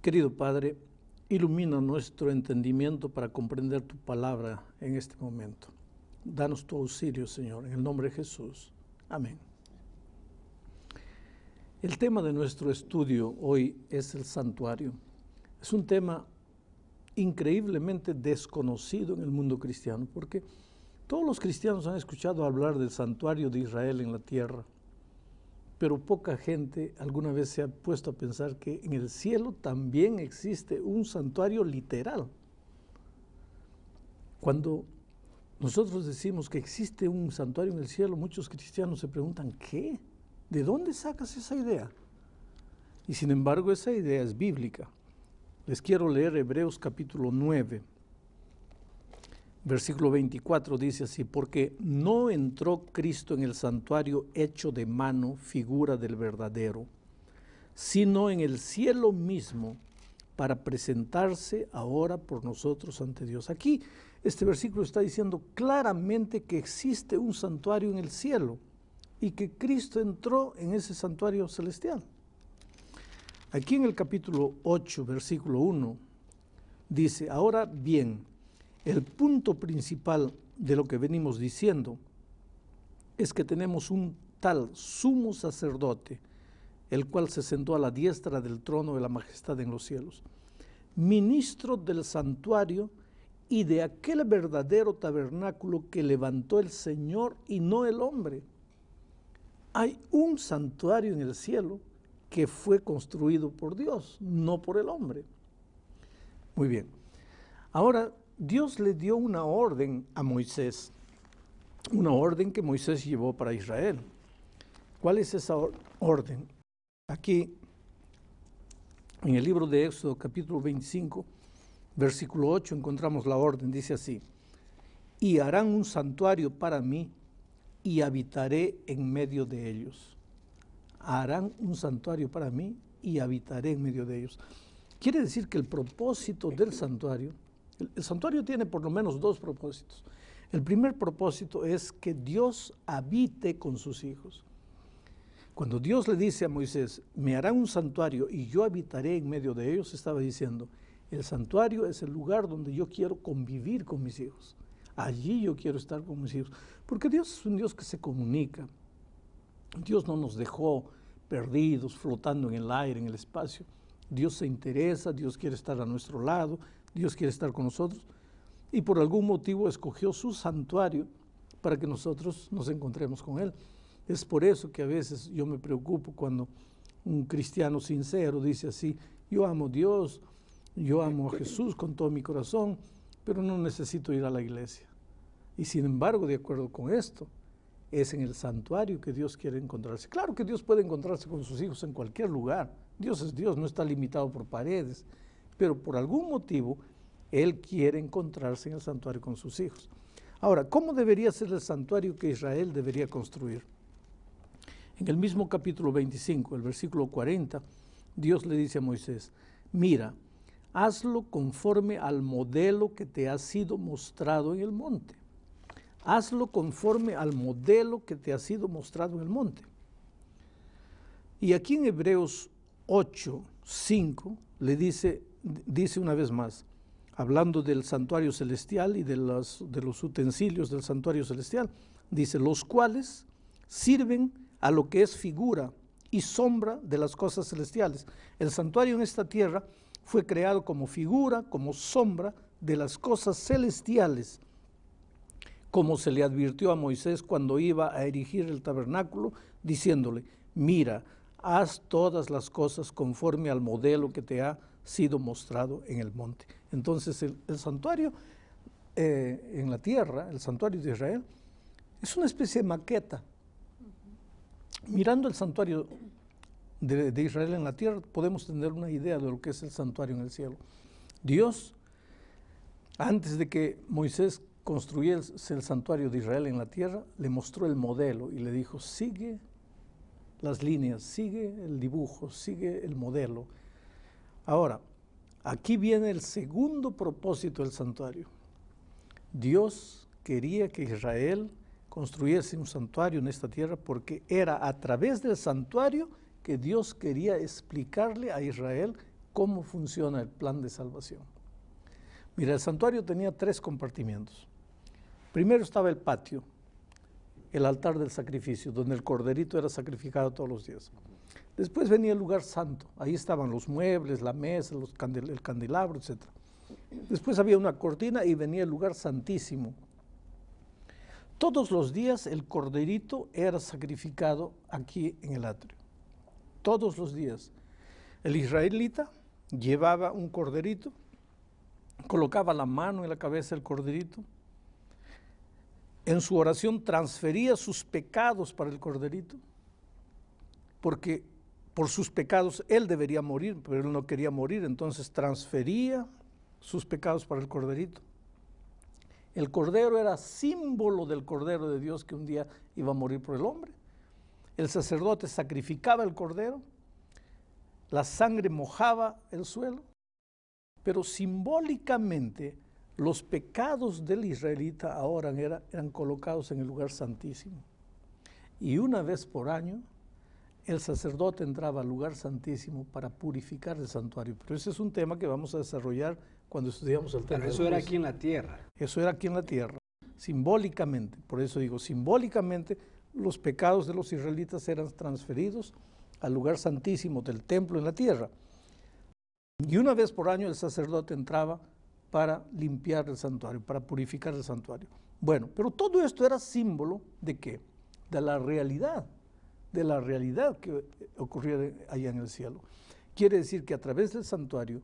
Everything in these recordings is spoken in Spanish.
Querido Padre, ilumina nuestro entendimiento para comprender tu palabra en este momento. Danos tu auxilio, Señor, en el nombre de Jesús. Amén. El tema de nuestro estudio hoy es el santuario. Es un tema increíblemente desconocido en el mundo cristiano, porque todos los cristianos han escuchado hablar del santuario de Israel en la tierra pero poca gente alguna vez se ha puesto a pensar que en el cielo también existe un santuario literal. Cuando nosotros decimos que existe un santuario en el cielo, muchos cristianos se preguntan, ¿qué? ¿De dónde sacas esa idea? Y sin embargo esa idea es bíblica. Les quiero leer Hebreos capítulo 9, Versículo 24 dice así, porque no entró Cristo en el santuario hecho de mano, figura del verdadero, sino en el cielo mismo para presentarse ahora por nosotros ante Dios. Aquí este versículo está diciendo claramente que existe un santuario en el cielo y que Cristo entró en ese santuario celestial. Aquí en el capítulo 8, versículo 1, dice, ahora bien, el punto principal de lo que venimos diciendo es que tenemos un tal sumo sacerdote, el cual se sentó a la diestra del trono de la majestad en los cielos, ministro del santuario y de aquel verdadero tabernáculo que levantó el Señor y no el hombre. Hay un santuario en el cielo que fue construido por Dios, no por el hombre. Muy bien. Ahora Dios le dio una orden a Moisés, una orden que Moisés llevó para Israel. ¿Cuál es esa orden? Aquí, en el libro de Éxodo, capítulo 25, versículo 8, encontramos la orden, dice así, y harán un santuario para mí y habitaré en medio de ellos. Harán un santuario para mí y habitaré en medio de ellos. Quiere decir que el propósito del santuario el, santuario tiene por lo menos dos propósitos. El primer propósito es que Dios habite con sus hijos. Cuando Dios le dice a Moisés, me hará un santuario y yo habitaré en medio de ellos, estaba diciendo, el santuario es el lugar donde yo quiero convivir con mis hijos. Allí yo quiero estar con mis hijos. Porque Dios es un Dios que se comunica. Dios no nos dejó perdidos, flotando en el aire, en el espacio. Dios se interesa, Dios quiere estar a nuestro lado, Dios quiere estar con nosotros y por algún motivo escogió su santuario para que nosotros nos encontremos con Él. Es por eso que a veces yo me preocupo cuando un cristiano sincero dice así, yo amo a Dios, yo amo a Jesús con todo mi corazón, pero no necesito ir a la iglesia. Y sin embargo, de acuerdo con esto, es en el santuario que Dios quiere encontrarse. Claro que Dios puede encontrarse con sus hijos en cualquier lugar. Dios es Dios, no está limitado por paredes pero por algún motivo él quiere encontrarse en el santuario con sus hijos. Ahora, ¿cómo debería ser el santuario que Israel debería construir? En el mismo capítulo 25, el versículo 40, Dios le dice a Moisés, mira, hazlo conforme al modelo que te ha sido mostrado en el monte. Hazlo conforme al modelo que te ha sido mostrado en el monte. Y aquí en Hebreos 8, 5, le dice, dice una vez más, hablando del santuario celestial y de los, utensilios del santuario celestial, dice, los cuales sirven a lo que es figura y sombra de las cosas celestiales. El santuario en esta tierra fue creado como figura, como sombra de las cosas celestiales, como se le advirtió a Moisés cuando iba a erigir el tabernáculo, diciéndole, mira, haz todas las cosas conforme al modelo que te ha sido mostrado en el monte. Entonces el, santuario eh, en la tierra, el santuario de Israel, es una especie de maqueta. Mirando el santuario de, Israel en la tierra, podemos tener una idea de lo que es el santuario en el cielo. Dios, antes de que Moisés construyese el santuario de Israel en la tierra, le mostró el modelo y le dijo, sigue las líneas, sigue el dibujo, sigue el modelo. Ahora, aquí viene el segundo propósito del santuario. Dios quería que Israel construyese un santuario en esta tierra porque era a través del santuario que Dios quería explicarle a Israel cómo funciona el plan de salvación. Mira, el santuario tenía tres compartimientos. Primero estaba el patio, el altar del sacrificio, donde el corderito era sacrificado todos los días. Después venía el lugar santo, ahí estaban los muebles, la mesa, el candelabro, etc. Después había una cortina y venía el lugar santísimo. Todos los días el corderito era sacrificado aquí en el atrio. Todos los días. El israelita llevaba un corderito, colocaba la mano en la cabeza del corderito, en su oración transfería sus pecados para el corderito, porque por sus pecados él debería morir, pero él no quería morir, entonces transfería sus pecados para el corderito. El cordero era símbolo del cordero de Dios que un día iba a morir por el hombre. El sacerdote sacrificaba el cordero, la sangre mojaba el suelo, pero simbólicamente los pecados del israelita ahora eran colocados en el lugar santísimo. Y una vez por año, el sacerdote entraba al lugar santísimo para purificar el santuario. Pero ese es un tema que vamos a desarrollar cuando estudiamos el tema. Pero eso era aquí en la tierra. Eso era aquí en la tierra, simbólicamente. Por eso digo, simbólicamente los pecados de los israelitas eran transferidos al lugar santísimo del templo en la tierra. Y una vez por año el sacerdote entraba para limpiar el santuario, para purificar el santuario. Bueno, pero todo esto era símbolo de qué? De la realidad, de la realidad que ocurría allá en el cielo. Quiere decir que a través del santuario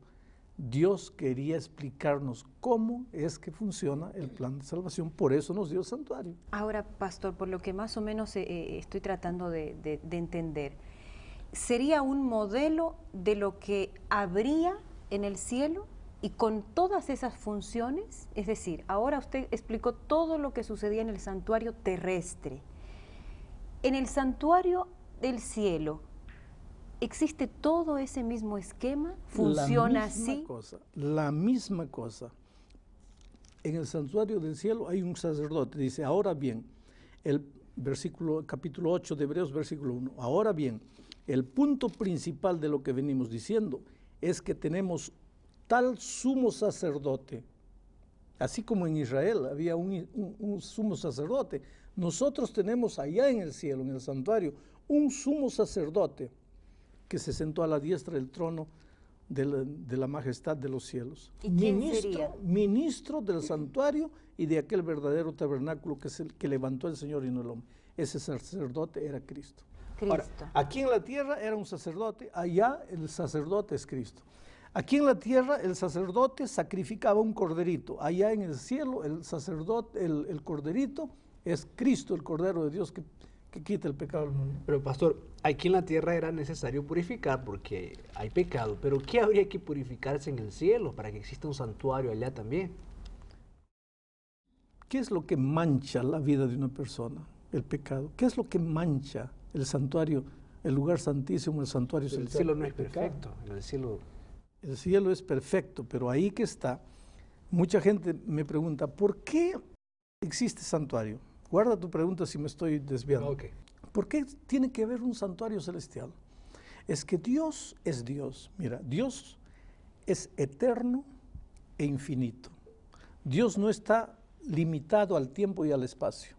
Dios quería explicarnos cómo es que funciona el plan de salvación, por eso nos dio el santuario. Ahora, pastor, por lo que más o menos eh, eh, estoy tratando de, de entender, ¿sería un modelo de lo que habría en el cielo? Y con todas esas funciones, es decir, ahora usted explicó todo lo que sucedía en el santuario terrestre. En el santuario del cielo, ¿existe todo ese mismo esquema? ¿Funciona la misma Cosa, la misma cosa. En el santuario del cielo hay un sacerdote, dice, ahora bien, el versículo, capítulo 8 de Hebreos, versículo 1, ahora bien, el punto principal de lo que venimos diciendo es que tenemos tal sumo sacerdote, así como en Israel había un, sumo sacerdote, nosotros tenemos allá en el cielo, en el santuario, un sumo sacerdote que se sentó a la diestra del trono de la, majestad de los cielos. ¿Y ministro, ministro del santuario y de aquel verdadero tabernáculo que, es el, que levantó el Señor y no el hombre. Ese sacerdote era Cristo. Cristo. aquí en la tierra era un sacerdote, allá el sacerdote es Cristo. Aquí en la tierra el sacerdote sacrificaba un corderito. Allá en el cielo el sacerdote, el, corderito es Cristo, el Cordero de Dios que, quita el pecado del mundo. Pero pastor, aquí en la tierra era necesario purificar porque hay pecado. Pero ¿qué habría que purificarse en el cielo para que exista un santuario allá también? ¿Qué es lo que mancha la vida de una persona? El pecado. ¿Qué es lo que mancha el santuario, el lugar santísimo, el santuario celestial? El cielo no es perfecto. En el cielo el cielo es perfecto, pero ahí que está, mucha gente me pregunta, ¿por qué existe santuario? Guarda tu pregunta si me estoy desviando. ¿Por qué tiene que haber un santuario celestial? Es que Dios es Dios. Mira, Dios es eterno e infinito. Dios no está limitado al tiempo y al espacio.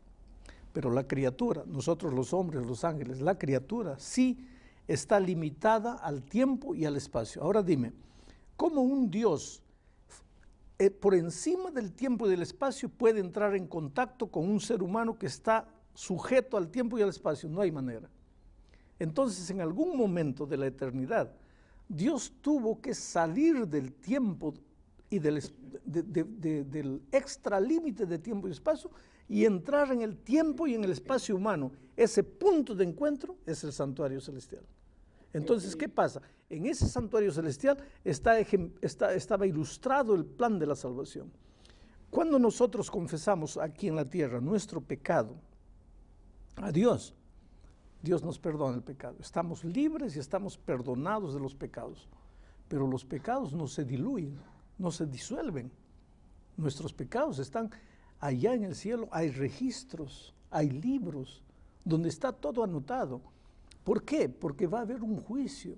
Pero la criatura, nosotros los hombres, los ángeles, la criatura sí está limitada al tiempo y al espacio. Ahora dime, ¿Cómo un Dios eh, por encima del tiempo y del espacio puede entrar en contacto con un ser humano que está sujeto al tiempo y al espacio? No hay manera. Entonces, en algún momento de la eternidad, Dios tuvo que salir del tiempo y del, del extra límite de tiempo y espacio y entrar en el tiempo y en el espacio humano. Ese punto de encuentro es el santuario celestial. Entonces, ¿qué pasa? En ese santuario celestial estaba ilustrado el plan de la salvación. Cuando nosotros confesamos aquí en la tierra nuestro pecado a Dios, Dios nos perdona el pecado. Estamos libres y estamos perdonados de los pecados. Pero los pecados no se diluyen, no se disuelven. Nuestros pecados están allá en el cielo. Hay registros, hay libros donde está todo anotado. ¿Por qué? Porque va a haber un juicio.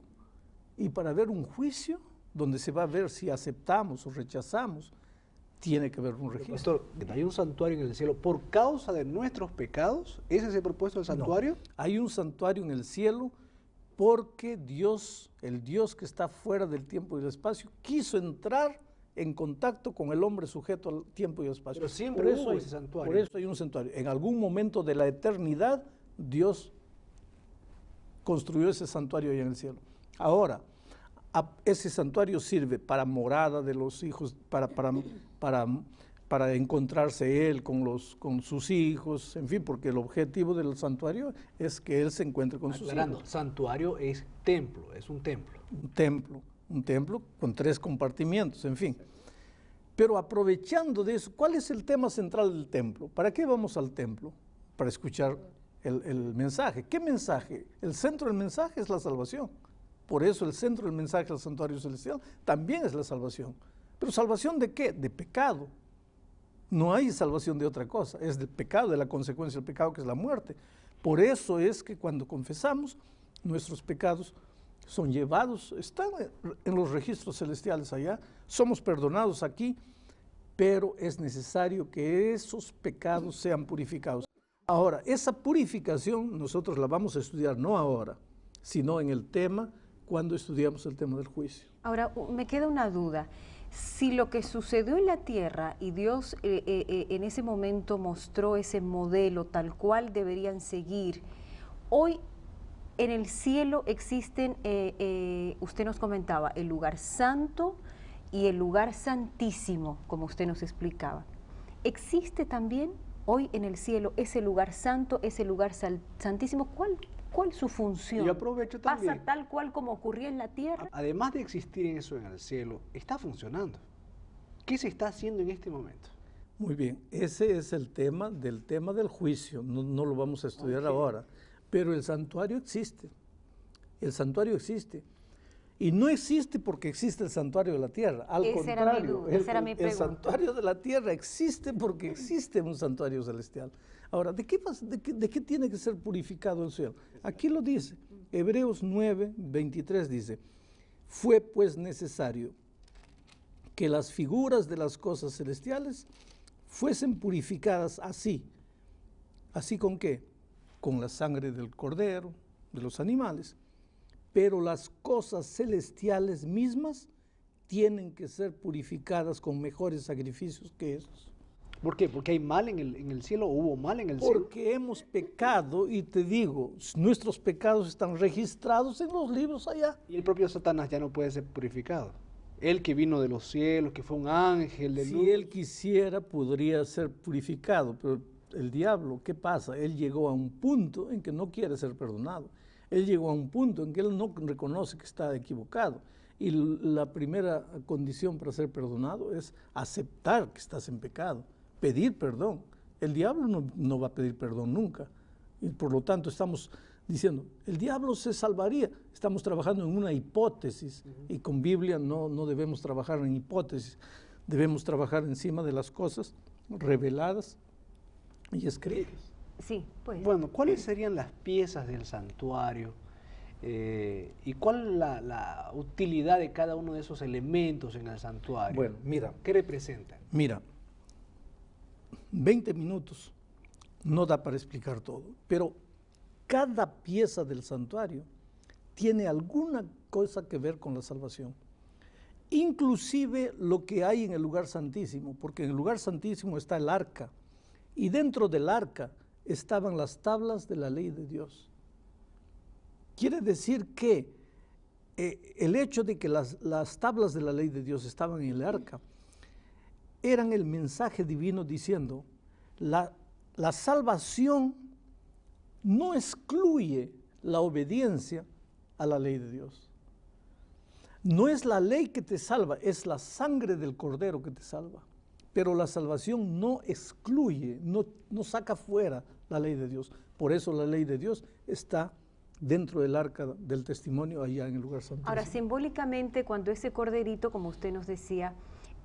Y para haber un juicio, donde se va a ver si aceptamos o rechazamos, tiene que haber un registro. Pastor, ¿hay un santuario en el cielo por causa de nuestros pecados? ¿Ese es el propósito del santuario? Hay un santuario en el cielo porque Dios, el Dios que está fuera del tiempo y del espacio, quiso entrar en contacto con el hombre sujeto al tiempo y al espacio. Pero siempre por eso hubo hay, ese santuario. Por eso hay un santuario. En algún momento de la eternidad, Dios construyó ese santuario ahí en el cielo. Ahora, ese santuario sirve para morada de los hijos, para, para, para, para encontrarse él con, los, con sus hijos, en fin, porque el objetivo del santuario es que él se encuentre con sus hijos. santuario es templo, es un templo. Un templo, un templo con tres compartimientos, en fin. Pero aprovechando de eso, ¿cuál es el tema central del templo? ¿Para qué vamos al templo? Para escuchar el, el mensaje. ¿Qué mensaje? El centro del mensaje es la salvación. Por eso el centro del mensaje del santuario celestial también es la salvación. ¿Pero salvación de qué? De pecado. No hay salvación de otra cosa, es del pecado, de la consecuencia del pecado que es la muerte. Por eso es que cuando confesamos, nuestros pecados son llevados, están en los registros celestiales allá, somos perdonados aquí, pero es necesario que esos pecados sean purificados. Ahora, esa purificación nosotros la vamos a estudiar no ahora, sino en el tema cuando estudiamos el tema del juicio. Ahora, me queda una duda. Si lo que sucedió en la tierra y Dios eh, eh, eh, en ese momento mostró ese modelo tal cual deberían seguir, hoy en el cielo existen, usted nos comentaba, el lugar santo y el lugar santísimo, como usted nos explicaba. ¿Existe también hoy en el cielo ese lugar santo, ese lugar santísimo? ¿Cuál, cuál su función? Y aprovecho ¿Pasa también. tal cual como ocurría en la tierra? Además de existir eso en el cielo, está funcionando. ¿Qué se está haciendo en este momento? Muy bien, ese es el tema del tema del juicio, no, no lo vamos a estudiar ahora, pero el santuario existe, el santuario existe. Y no existe porque existe el santuario de la tierra, al mi contrario, duda, el, esa era mi el pregunta. santuario de la tierra existe porque existe un santuario celestial. Ahora, ¿de qué, de qué- de qué tiene que ser purificado el cielo? Aquí lo dice, Hebreos 9, 23 dice, fue pues necesario que las figuras de las cosas celestiales fuesen purificadas así. ¿Así con qué? Con la sangre del cordero, de los animales. Pero las cosas celestiales mismas tienen que ser purificadas con mejores sacrificios que esos. ¿Por qué? Porque hay mal en el, en el cielo, hubo mal en el cielo. Porque hemos pecado y te digo, nuestros pecados están registrados en los libros allá. Y el propio Satanás ya no puede ser purificado. Él que vino de los cielos, que fue un ángel de luz. Si él quisiera, podría ser purificado, pero el diablo, ¿qué pasa? Él llegó a un punto en que no quiere ser perdonado. Él llegó a un punto en que él no reconoce que está equivocado. Y la primera condición para ser perdonado es aceptar que estás en pecado, pedir perdón. El diablo no, no va a pedir perdón nunca. Y por lo tanto estamos diciendo, el diablo se salvaría. Estamos trabajando en una hipótesis y con Biblia no, no debemos trabajar en hipótesis, debemos trabajar encima de las cosas reveladas y escritas. Sí, pues. Bueno, ¿cuáles serían las piezas del santuario? Eh, ¿Y cuál la, la utilidad de cada uno de esos elementos en el santuario? Bueno, mira, ¿Qué representan? Mira, 20 minutos no da para explicar todo, pero cada pieza del santuario tiene alguna cosa que ver con la salvación. Inclusive lo que hay en el lugar santísimo, porque en el lugar santísimo está el arca y dentro del arca estaban las tablas de la ley de Dios. Quiere decir que eh, el hecho de que las, las tablas de la ley de Dios estaban en el arca eran el mensaje divino diciendo, la, la salvación no excluye la obediencia a la ley de Dios. No es la ley que te salva, es la sangre del cordero que te salva. Pero la salvación no excluye, no, no saca fuera la ley de Dios. Por eso la ley de Dios está dentro del arca del testimonio allá en el lugar santo. Ahora, simbólicamente, cuando ese corderito, como usted nos decía,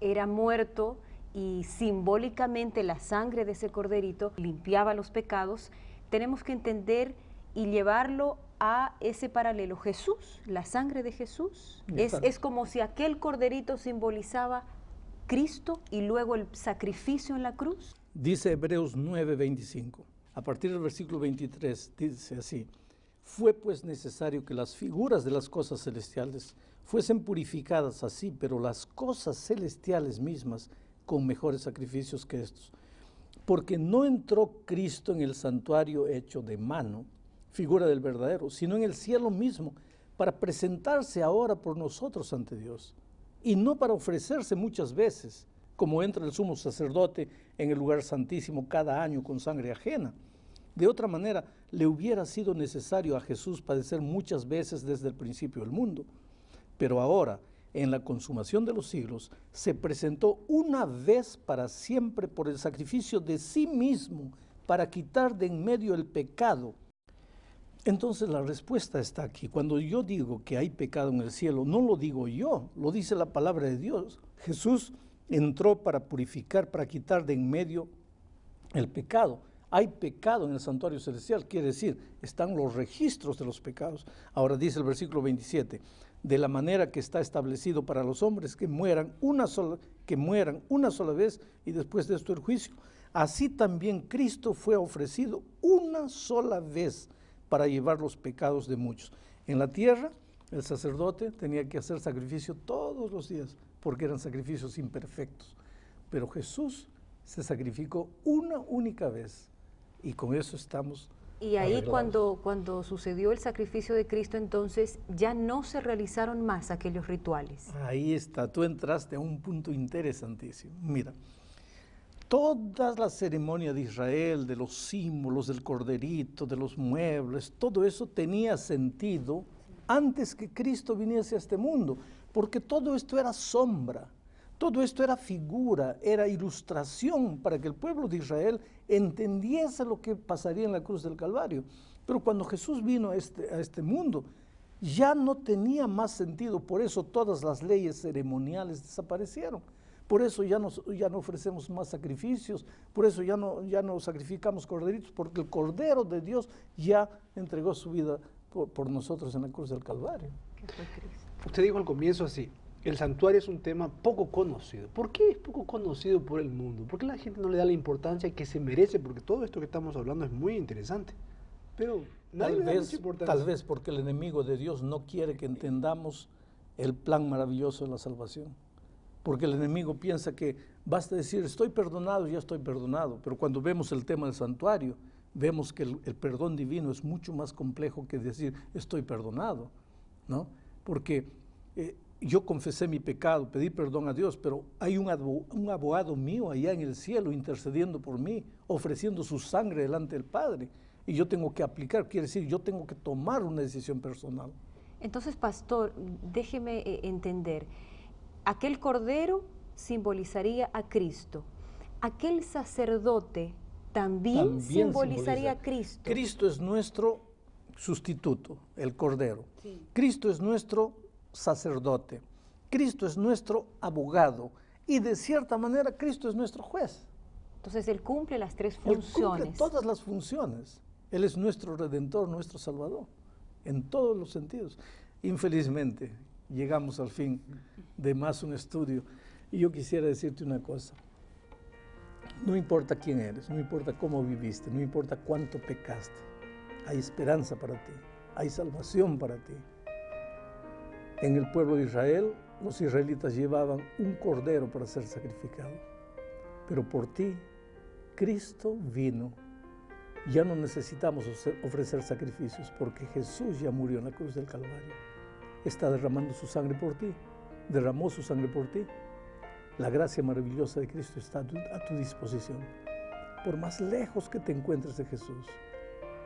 era muerto y simbólicamente la sangre de ese corderito limpiaba los pecados, tenemos que entender y llevarlo a ese paralelo. Jesús, la sangre de Jesús, es, es como si aquel corderito simbolizaba Cristo y luego el sacrificio en la cruz. Dice Hebreos 9:25. A partir del versículo 23 dice así, fue pues necesario que las figuras de las cosas celestiales fuesen purificadas así, pero las cosas celestiales mismas con mejores sacrificios que estos. Porque no entró Cristo en el santuario hecho de mano, figura del verdadero, sino en el cielo mismo, para presentarse ahora por nosotros ante Dios, y no para ofrecerse muchas veces, como entra el sumo sacerdote en el lugar santísimo cada año con sangre ajena. De otra manera, le hubiera sido necesario a Jesús padecer muchas veces desde el principio del mundo. Pero ahora, en la consumación de los siglos, se presentó una vez para siempre por el sacrificio de sí mismo para quitar de en medio el pecado. Entonces la respuesta está aquí. Cuando yo digo que hay pecado en el cielo, no lo digo yo, lo dice la palabra de Dios. Jesús entró para purificar, para quitar de en medio el pecado. Hay pecado en el santuario celestial, quiere decir, están los registros de los pecados. Ahora dice el versículo 27, de la manera que está establecido para los hombres que mueran una sola, que mueran una sola vez y después de esto el juicio. Así también Cristo fue ofrecido una sola vez para llevar los pecados de muchos. En la tierra, el sacerdote tenía que hacer sacrificio todos los días, porque eran sacrificios imperfectos. Pero Jesús se sacrificó una única vez y con eso estamos. Y ahí arreglados. cuando, cuando sucedió el sacrificio de Cristo, entonces ya no se realizaron más aquellos rituales. Ahí está, tú entraste a un punto interesantísimo. Mira, toda la ceremonia de Israel, de los símbolos, del corderito, de los muebles, todo eso tenía sentido antes que Cristo viniese a este mundo, porque todo esto era sombra, todo esto era figura, era ilustración para que el pueblo de Israel entendiese lo que pasaría en la cruz del Calvario. Pero cuando Jesús vino a este, este mundo, ya no tenía más sentido, por eso todas las leyes ceremoniales desaparecieron. Por eso ya no, ya no ofrecemos más sacrificios, por eso ya no, ya no sacrificamos corderitos, porque el Cordero de Dios ya entregó su vida por, nosotros en la cruz del Calvario. fue Cristo. Usted dijo al comienzo así, el santuario es un tema poco conocido. ¿Por qué es poco conocido por el mundo? ¿Por qué la gente no le da la importancia que se merece? Porque todo esto que estamos hablando es muy interesante. Pero nadie Tal le da vez, mucha importancia. tal vez porque el enemigo de Dios no quiere que entendamos el plan maravilloso de la salvación. Porque el enemigo piensa que basta decir, estoy perdonado, ya estoy perdonado. Pero cuando vemos el tema del santuario, vemos que el, el perdón divino es mucho más complejo que decir, estoy perdonado. ¿no? Porque eh, yo confesé mi pecado, pedí perdón a Dios, pero hay un, abo- un abogado mío allá en el cielo intercediendo por mí, ofreciendo su sangre delante del Padre. Y yo tengo que aplicar, quiere decir, yo tengo que tomar una decisión personal. Entonces, pastor, déjeme eh, entender, aquel cordero simbolizaría a Cristo, aquel sacerdote también, También simbolizaría a Cristo. Cristo es nuestro sustituto, el Cordero. Sí. Cristo es nuestro sacerdote. Cristo es nuestro abogado. Y de cierta manera, Cristo es nuestro juez. Entonces, él cumple las tres Él cumple funciones. todas las funciones. Él es nuestro redentor, nuestro salvador, en todos los sentidos. Infelizmente, llegamos al fin de más un estudio. Y yo quisiera decirte una cosa. No importa quién eres, no importa cómo viviste, no importa cuánto pecaste. Hay esperanza para ti, hay salvación para ti. En el pueblo de Israel, los israelitas llevaban un cordero para ser sacrificado. Pero por ti, Cristo vino. Ya no necesitamos ofrecer- sacrificios porque Jesús ya murió en la cruz del Calvario. Está derramando su sangre por ti. Derramó su sangre por ti. La gracia maravillosa de Cristo está a tu disposición. Por más lejos que te encuentres de Jesús,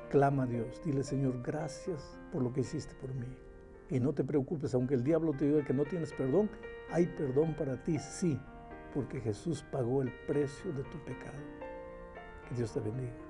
clama a Dios. Dile, Señor, gracias por lo que hiciste por mí. Y no te preocupes, aunque el diablo te diga que no tienes perdón, hay perdón para ti, sí, porque Jesús pagó el precio de tu pecado. Que Dios te bendiga.